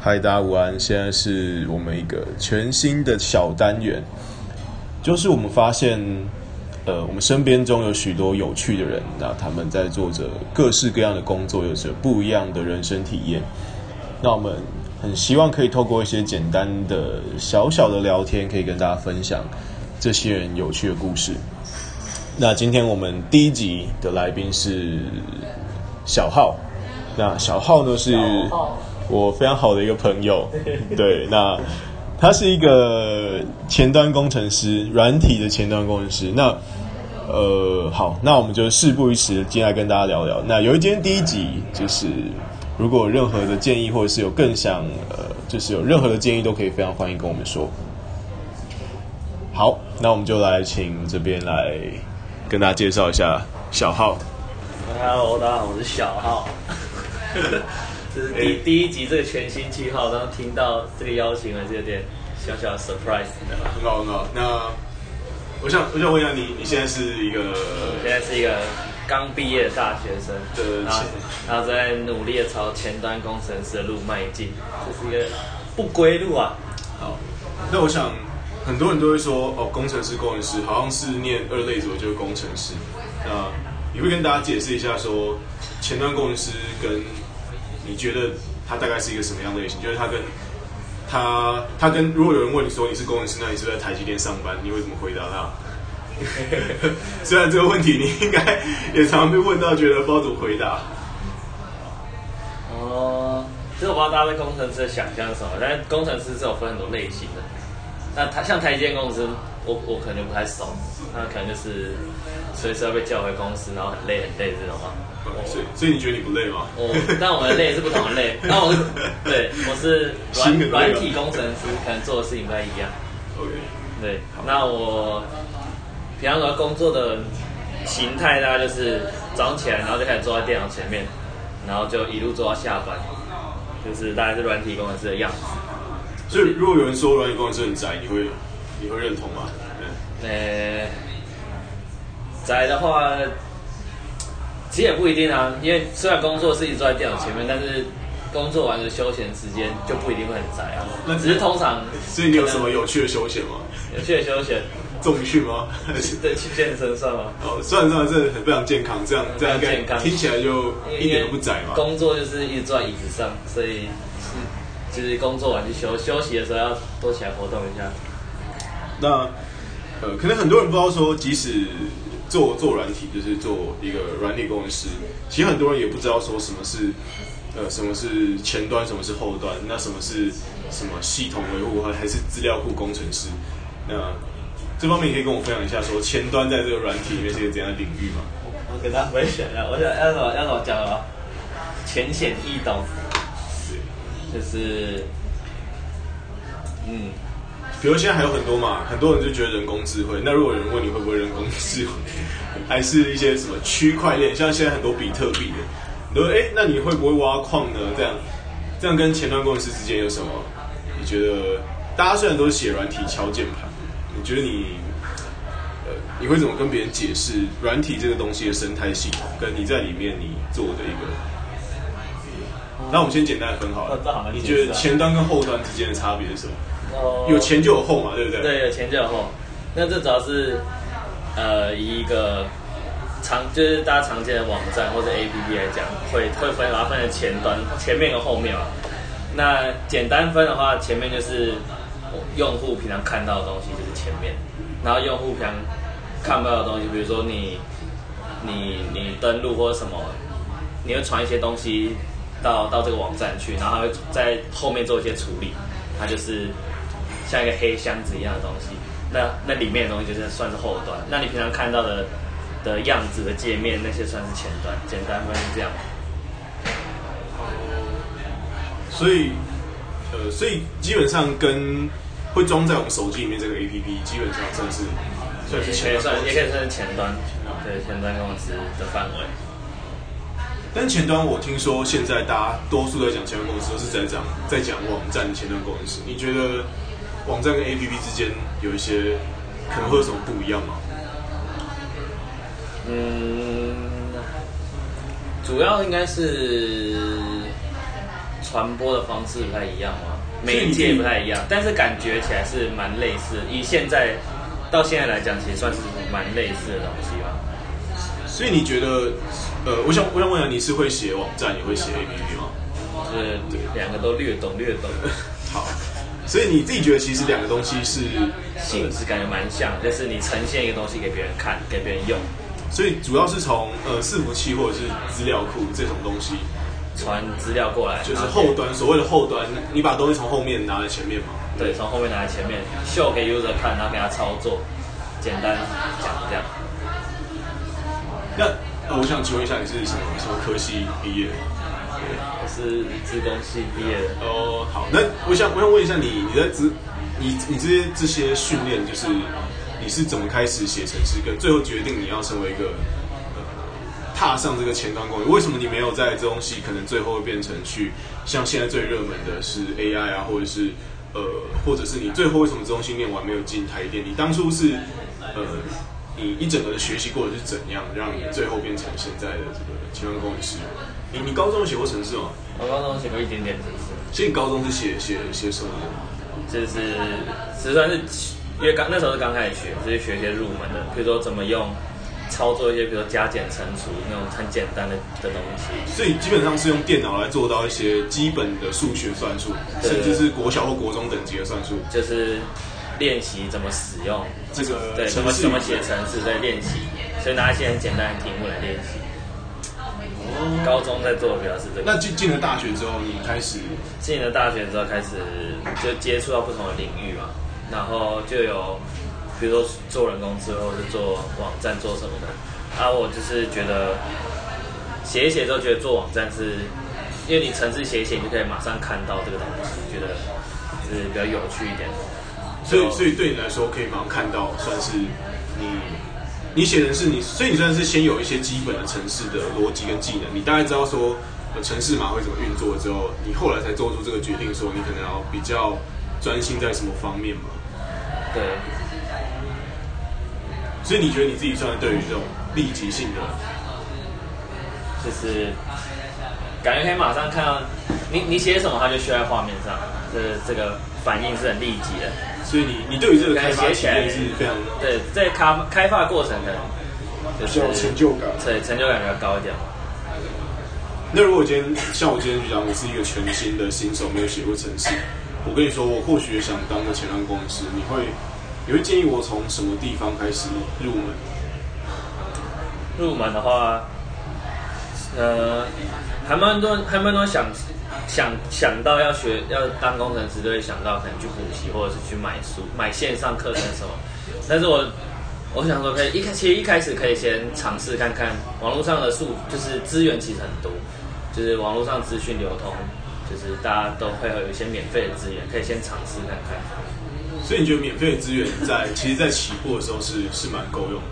嗨，大家午安！现在是我们一个全新的小单元，就是我们发现，呃，我们身边中有许多有趣的人，那他们在做着各式各样的工作，有着不一样的人生体验。那我们很希望可以透过一些简单的小小的聊天，可以跟大家分享这些人有趣的故事。那今天我们第一集的来宾是小浩，那小浩呢是我非常好的一个朋友，对，那他是一个前端工程师，软体的前端工程师。那呃，好，那我们就事不宜迟，进来跟大家聊聊。那由于今天第一集就是，如果有任何的建议，或者是有更想呃，就是有任何的建议，都可以非常欢迎跟我们说。好，那我们就来请这边来跟大家介绍一下小浩。Hello，大家好，我是小浩。第第一集这个全新计划，然后听到这个邀请，还是有点小小的 surprise 的吧。很好，很好。那我想，我想问一下你，你现在是一个我现在是一个刚毕业的大学生，对然后然后在努力的朝前端工程师的路迈进，这是一个不归路啊。好，那我想很多人都会说，哦，工程师、工程师，好像是念二类组就是工程师。那你会跟大家解释一下说，前端工程师跟你觉得他大概是一个什么样的类型？就是他跟他他跟如果有人问你说你是工程师，那你是在台积电上班？你会怎么回答他？虽然这个问题你应该也常被问到，觉得不知道怎么回答。哦，其实我不知道大家对工程师的想象是什么，但工程师是有分很多类型的。那他像台积电公司，我我可能就不太熟，那可能就是随时要被叫回公司，然后很累很累这种啊。所以所以你觉得你不累吗？我但我们的累是不同的累，那我对我是软软体工程师，可能做的事情不太一样。OK，对，那我平常的工作的形态大概就是早上起来，然后就开始坐在电脑前面，然后就一路坐到下班，就是大概是软体工程师的样子。所以如果有人说软体工程师很宅，你会你会认同吗？嗯呃，宅的话，其实也不一定啊，因为虽然工作是一直坐在电脑前面，但是工作完的休闲时间就不一定会很宅啊。那只是通常，所以你有什么有趣的休闲吗？有趣的休闲？重训吗？对，去健身算吗？哦，算了算了，这很非常健康，这样这样健康听起来就一点都不宅嘛。工作就是一直坐在椅子上，所以是就是工作完就休休息的时候要多起来活动一下。那呃，可能很多人不知道说，即使做做软体，就是做一个软体工程师，其实很多人也不知道说什么是呃什么是前端，什么是后端，那什么是什么系统维护，还还是资料库工程师？那这方面你可以跟我分享一下，说前端在这个软体里面是一个怎样的领域吗？我给大家分享一下，我想要怎么要怎么讲啊？浅显易懂，对，就是嗯，比如现在还有很多嘛，很多人就觉得人工智慧。那如果有人问你会不会人工智慧，还是一些什么区块链，像现在很多比特币的，你说哎，诶那你会不会挖矿呢？这样，这样跟前端工程师之间有什么？你觉得大家虽然都是写软体敲键盘，你觉得你呃，你会怎么跟别人解释软体这个东西的生态系统，跟你在里面你做的一个？那我们先简单的分好了。你觉得前端跟后端之间的差别是什么？哦有前就有后嘛，对不对？对，有前就有后。那这主要是呃以一个常就是大家常见的网站或者 APP 来讲，会会分把它分成前端、前面和后面嘛。那简单分的话，前面就是用户平常看到的东西就是前面，然后用户平常看不到的东西，比如说你你你登录或者什么，你会传一些东西到到这个网站去，然后它会在后面做一些处理，它就是像一个黑箱子一样的东西。那那里面的东西就是算是后端，那你平常看到的的样子的界面那些算是前端，简单分是这样。所以，呃，所以基本上跟会装在我们手机里面这个 A P P，基本上算是算是前端也可以。算是前端，对前端公司的范围。但前端我听说现在大家多数在讲前端公司，都是在讲在讲网站前端公司。你觉得网站跟 A P P 之间有一些可能会有什么不一样吗？嗯，主要应该是传播的方式不太一样嘛？媒介不太一样，但是感觉起来是蛮类似。以现在到现在来讲，其实算是蛮类似的东西吧。所以你觉得，呃，我想我想问一下，你是会写网站也会写 APP 吗？就是两个都略懂略懂。好，所以你自己觉得其实两个东西是性质感觉蛮像，就是你呈现一个东西给别人看，给别人用。所以主要是从呃伺服器或者是资料库这种东西传资料过来，就是后端所谓的后端，你把东西从后面拿在前面嘛？对，从后面拿在前面秀给 user 看，然后给他操作，简单讲这样。那我想请问一下，你是什么什么科系毕业？我是资工系毕业的。哦，好，那我想我想问一下你，你在资你你这些这些训练就是。你是怎么开始写程式？跟最后决定你要成为一个呃踏上这个前端工？为什么你没有在这东西可能最后会变成去像现在最热门的是 AI 啊，或者是呃，或者是你最后为什么这东西念完没有进台电？你当初是呃，你一整个的学习过程是怎样让你最后变成现在的这个前端工程师？你你高中写过程式吗？我高中写过一点点程式。所以你高中是写写写什么？就是实算是。因为刚那时候是刚开始学，就是学一些入门的，比如说怎么用操作一些，比如说加减乘除那种很简单的的东西。所以基本上是用电脑来做到一些基本的数学算术，甚至是国小或国中等级的算术。就是练习怎么使用这个对怎么怎么写程式在练习，所以拿一些很简单的题目来练习。高中在做的比较是这个。那进进了大学之后，你开始进了大学之后开始就接触到不同的领域嘛。然后就有，比如说做人工智能，或者做网站做什么的。啊，我就是觉得写一写之后，觉得做网站是，因为你程式写一写，你就可以马上看到这个东西，觉得是比较有趣一点。所以，所以对你来说，可以马上看到，算是你你写的是你，所以你算是先有一些基本的城市的逻辑跟技能，你大概知道说程式码会怎么运作之后，你后来才做出这个决定，说你可能要比较专心在什么方面嘛。对，所以你觉得你自己算对于这种立即性的，就是感觉可以马上看到你你写什么，它就需要在画面上，这这个反应是很立即的。所以你你对于这个开发起来是非常对，在开开发过程可能就是成就感，对成就感比较高一点。那如果今天像我今天讲，我是一个全新的新手，没有写过程式。我跟你说，我或许想当个前端工程师，你会，你会建议我从什么地方开始入门？入门的话，呃，还蛮多，还蛮多想想想到要学要当工程师，都会想到可能去补习，或者是去买书、买线上课程什么。但是我我想说，可以一开，其实一开始可以先尝试看看网络上的数，就是资源其实很多，就是网络上资讯流通。就是大家都会有一些免费的资源，可以先尝试看看。所以你觉得免费的资源在其实，在起步的时候是是蛮够用的，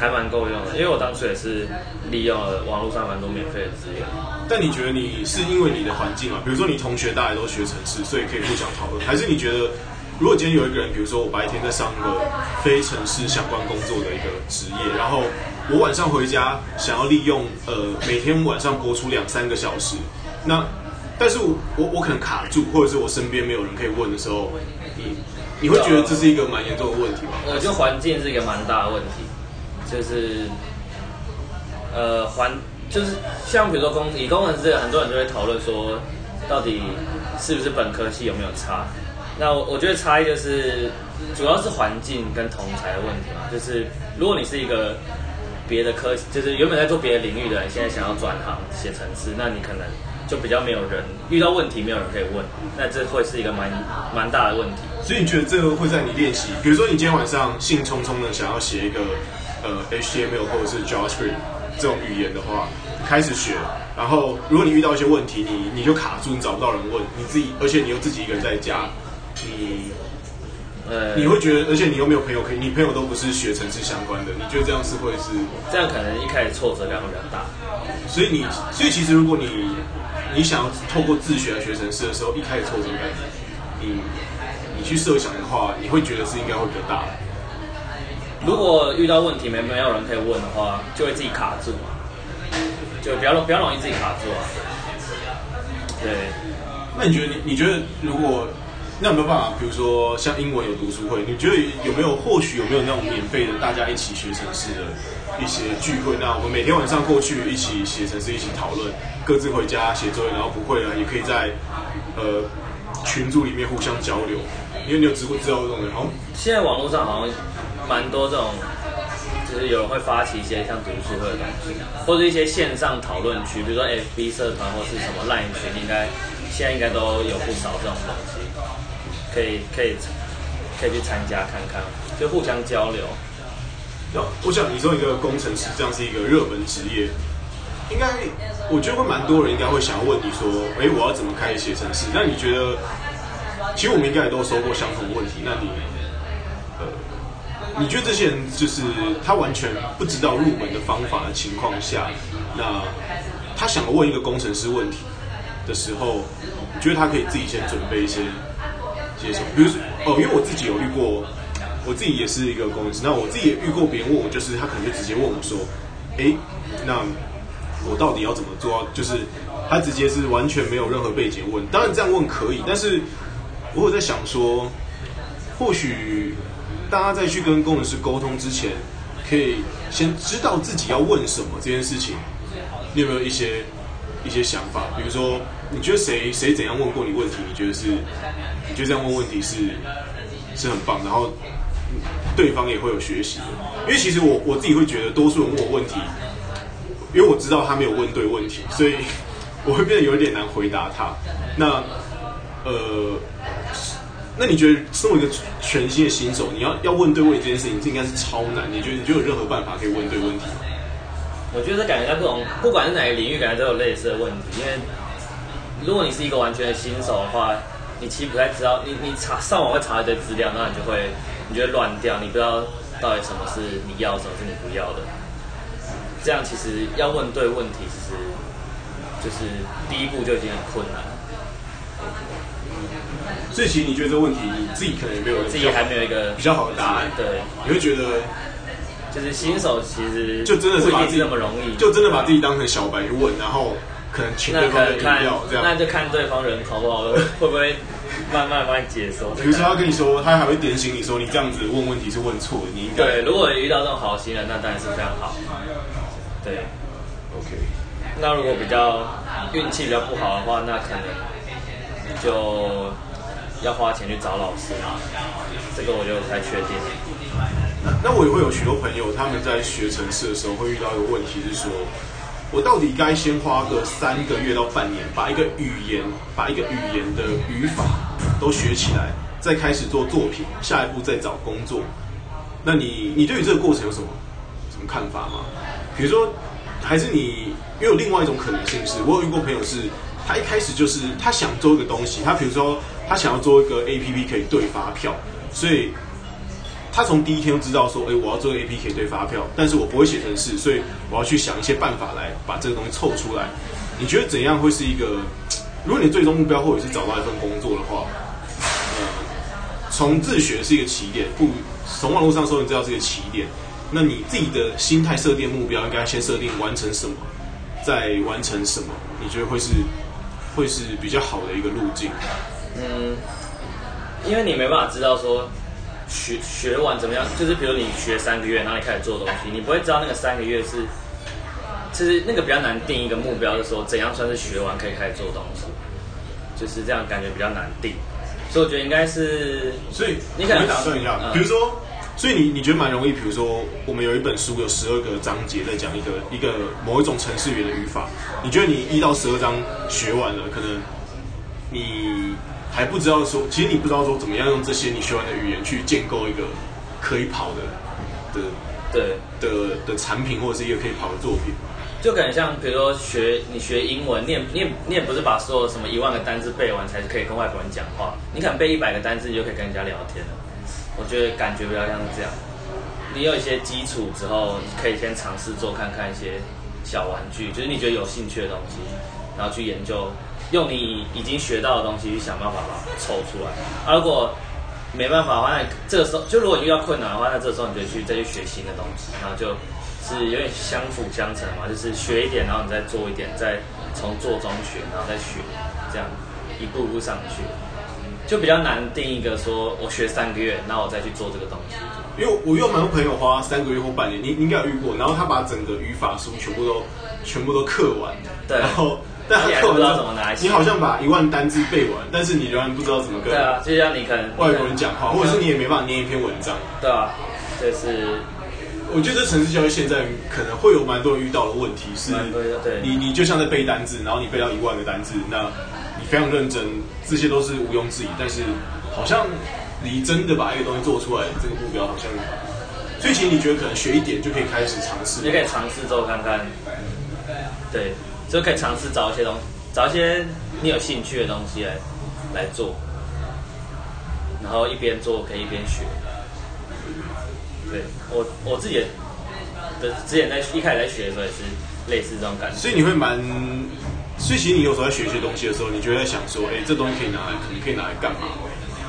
还蛮够用的。因为我当初也是利用了网络上蛮多免费的资源。但你觉得你是因为你的环境啊？比如说你同学大家都学城市，所以可以互相讨论，还是你觉得如果今天有一个人，比如说我白天在上一个非城市相关工作的一个职业，然后我晚上回家想要利用呃每天晚上播出两三个小时，那但是我我我可能卡住，或者是我身边没有人可以问的时候，你你会觉得这是一个蛮严重的问题吗？我觉得环境是一个蛮大的问题，就是呃环就是像比如说工以工程师，很多人就会讨论说，到底是不是本科系有没有差？那我我觉得差异就是主要是环境跟同才的问题嘛，就是如果你是一个别的科，就是原本在做别的领域的人，现在想要转行写程式，那你可能。就比较没有人遇到问题，没有人可以问，那这会是一个蛮蛮大的问题。所以你觉得这个会在你练习，比如说你今天晚上兴冲冲的想要写一个呃 HTML 或者是 JavaScript 这种语言的话，开始学，然后如果你遇到一些问题，你你就卡住，你找不到人问，你自己，而且你又自己一个人在家，你呃你会觉得，而且你又没有朋友可以，你朋友都不是学城市相关的，你觉得这样是会是？这样可能一开始挫折感会比较大。所以你，所以其实如果你你想要透过自学来学程式的时候，一开始挫折感，你你去设想的话，你会觉得是应该会比较大。如果遇到问题没没有人可以问的话，就会自己卡住嘛，就比较容比较容易自己卡住啊。对，那你觉得你你觉得如果那有没有办法？比如说像英文有读书会，你觉得有没有或许有没有那种免费的大家一起学程式的一些聚会？那我们每天晚上过去一起写程式，一起讨论，各自回家写作业，然后不会了也可以在呃群组里面互相交流。因为你有知会知道这种人，好像现在网络上好像蛮多这种，就是有人会发起一些像读书会的东西，或者一些线上讨论区，比如说 FB 社团或是什么 Line 群，应该现在应该都有不少这种东西，可以可以可以去参加看看，就互相交流。我想你说一个工程师这样是一个热门职业，应该我觉得会蛮多人应该会想要问你说，哎，我要怎么开始写程式？那你觉得？其实我们应该也都收过相同的问题。那你，你觉得这些人就是他完全不知道入门的方法的情况下，那他想要问一个工程师问题的时候，你觉得他可以自己先准备一些些什么？比如说，哦，因为我自己有遇过，我自己也是一个工程师，那我自己也遇过别人问我，就是他可能就直接问我说，哎，那我到底要怎么做？就是他直接是完全没有任何背景问，当然这样问可以，但是。我有在想说，或许大家在去跟工程师沟通之前，可以先知道自己要问什么这件事情。你有没有一些一些想法？比如说，你觉得谁谁怎样问过你问题？你觉得是，你觉得这样问问题是是很棒，然后对方也会有学习。因为其实我我自己会觉得，多数人问我问题，因为我知道他没有问对问题，所以我会变得有一点难回答他。那呃。那你觉得身为一个全新的新手，你要要问对位这件事情，这应该是超难。你觉得你就有任何办法可以问对问题吗？我觉得感觉在不同，不管是哪个领域，感觉都有类似的问题。因为如果你是一个完全的新手的话，你其实不太知道，你你查上网会查一堆资料，那你就会你就会乱掉，你不知道到底什么是你要，什么是你不要的。这样其实要问对问题，其实就是第一步就已经很困难。所以其实你觉得这个问题，你自己可能也没有自己还没有一个比较好的答案。对，你会觉得就是新手其实就真的是把自己那么容易，就真的把自己当成小白去问，然后可能请对方的看这样，那就看对方人好不好，会不会慢慢帮你解说。比如说他跟你说，他还会点醒你说，你这样子问问题是问错的，你应该对。如果遇到这种好心人，那当然是非常好。对，OK。那如果比较运气比较不好的话，那可能就。要花钱去找老师，这个我就不太确定。那那我也会有许多朋友，他们在学城市的时候会遇到一个问题，是说我到底该先花个三个月到半年，把一个语言，把一个语言的语法都学起来，再开始做作品，下一步再找工作。那你你对于这个过程有什么什么看法吗？比如说，还是你因为有另外一种可能性是，我有遇过朋友是，他一开始就是他想做一个东西，他比如说。他想要做一个 A P P 可以兑发票，所以他从第一天就知道说，哎，我要做 A P P 可以兑发票，但是我不会写程式，所以我要去想一些办法来把这个东西凑出来。你觉得怎样会是一个？如果你最终目标或者是找到一份工作的话，从自学是一个起点，不从网络上搜你知道这个起点，那你自己的心态设定目标应该先设定完成什么，再完成什么？你觉得会是会是比较好的一个路径？嗯，因为你没办法知道说学学完怎么样，就是比如你学三个月，然后你开始做东西，你不会知道那个三个月是，其实那个比较难定一个目标，就说怎样算是学完可以开始做东西，就是这样感觉比较难定，所以我觉得应该是，所以你可能打算一下，比如说，所以你你觉得蛮容易，比如说我们有一本书有十二个章节在讲一个一个某一种程式语的语法，你觉得你一到十二章学完了，可能你。还不知道说，其实你不知道说怎么样用这些你学完的语言去建构一个可以跑的的对的的产品，或者是一个可以跑的作品。就感觉像，比如说学你学英文，你也你也你也不是把所有什么一万个单字背完才是可以跟外国人讲话，你可能背一百个单字你就可以跟人家聊天了。我觉得感觉比较像是这样。你有一些基础之后，可以先尝试做看看一些小玩具，就是你觉得有兴趣的东西，然后去研究。用你已经学到的东西去想办法把它抽出来。啊，如果没办法的话，那这个时候就如果你遇到困难的话，那这时候你就去再去学新的东西，然后就是有点相辅相成嘛，就是学一点，然后你再做一点，再从做中学，然后再学，这样。一步步上去，就比较难定一个说我学三个月，那我再去做这个东西。因为我有蛮多朋友花三个月或半年，你你应该有遇过，然后他把整个语法书全部都全部都刻完，对然后但他你还不知道怎么拿起。你好像把一万单字背完，但是你仍然不知道怎么跟对啊，就像你可能外国人讲话，或者是你也没办法念一篇文章。对啊，就是我觉得城市教育现在可能会有蛮多人遇到的问题是你你就像在背单字，然后你背到一万个单字，那你非常认真，这些都是毋庸置疑，但是好像你真的把一个东西做出来这个目标好像，所以其实你觉得可能学一点就可以开始尝试。你可以尝试做看看，对，就可以尝试找一些东西，找一些你有兴趣的东西来来做，然后一边做可以一边学。对我我自己的的之前在一开始在学的时候也是类似这种感觉，所以你会蛮，所以其实你有时候在学一些东西的时候，你就会在想说，哎、这东西可以拿来，可能可以拿来干嘛？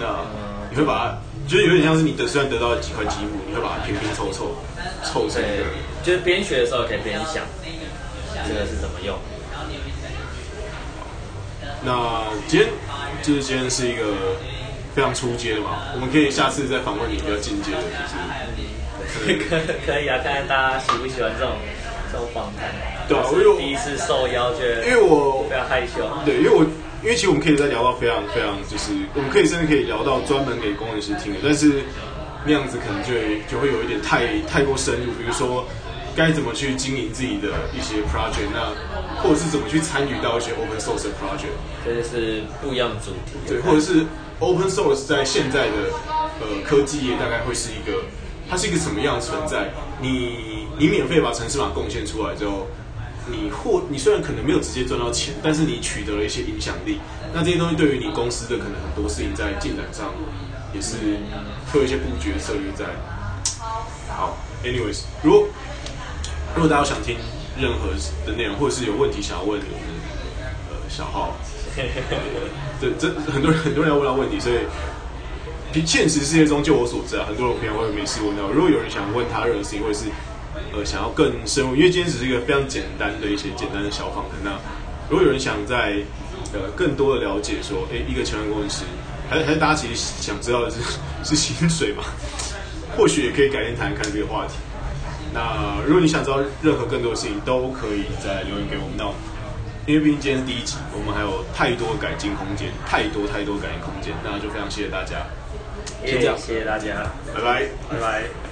那你会把它，就是有点像是你得虽然得到了几块积木，你会把它拼拼凑凑，凑成一对个。，就是边学的时候可以边想这个是怎么用。那今天就是今天是一个非常出街的嘛，我们可以下次再访问你比较进阶的，就是可可以啊，看看大家喜不喜欢这种这种访谈。对啊我我有第一次受邀，觉得因为我非常害羞。对，因为我因为其实我们可以再聊到非常非常，就是我们可以甚至可以聊到专门给工程师听的，但是那样子可能就会就会有一点太太过深入，比如说该怎么去经营自己的一些 project，那或者是怎么去参与到一些 open source 的 project，这就是不一样的主题。对，或者是 open source 在现在的呃科技业大概会是一个，它是一个什么样的存在？你你免费把城市码贡献出来之后，你或你虽然可能没有直接赚到钱，但是你取得了一些影响力，那这些东西对于你公司的可能很多事情在进展上也是会有一些布局的策略在。好，anyways，如果如果大家想听任何的内容，或者是有问题想要问我们呃小号。对，这很多人很多人要问到问题，所以比现实世界中，就我所知啊，很多人平常会没事问到。如果有人想问他任何事情，或者是呃想要更深入，因为今天只是一个非常简单的一些简单的小访谈。那如果有人想在呃更多的了解说，哎，一个前端工程师，还是还是大家其实想知道的是是薪水嘛？或许也可以改天谈谈看这个话题。那如果你想知道任何更多的事情，都可以再留言给我们。那因为毕竟今天是第一集，我们还有太多改进空间，太多太多改进空间，那就非常谢谢大家，先这样谢谢大家，拜拜。拜拜。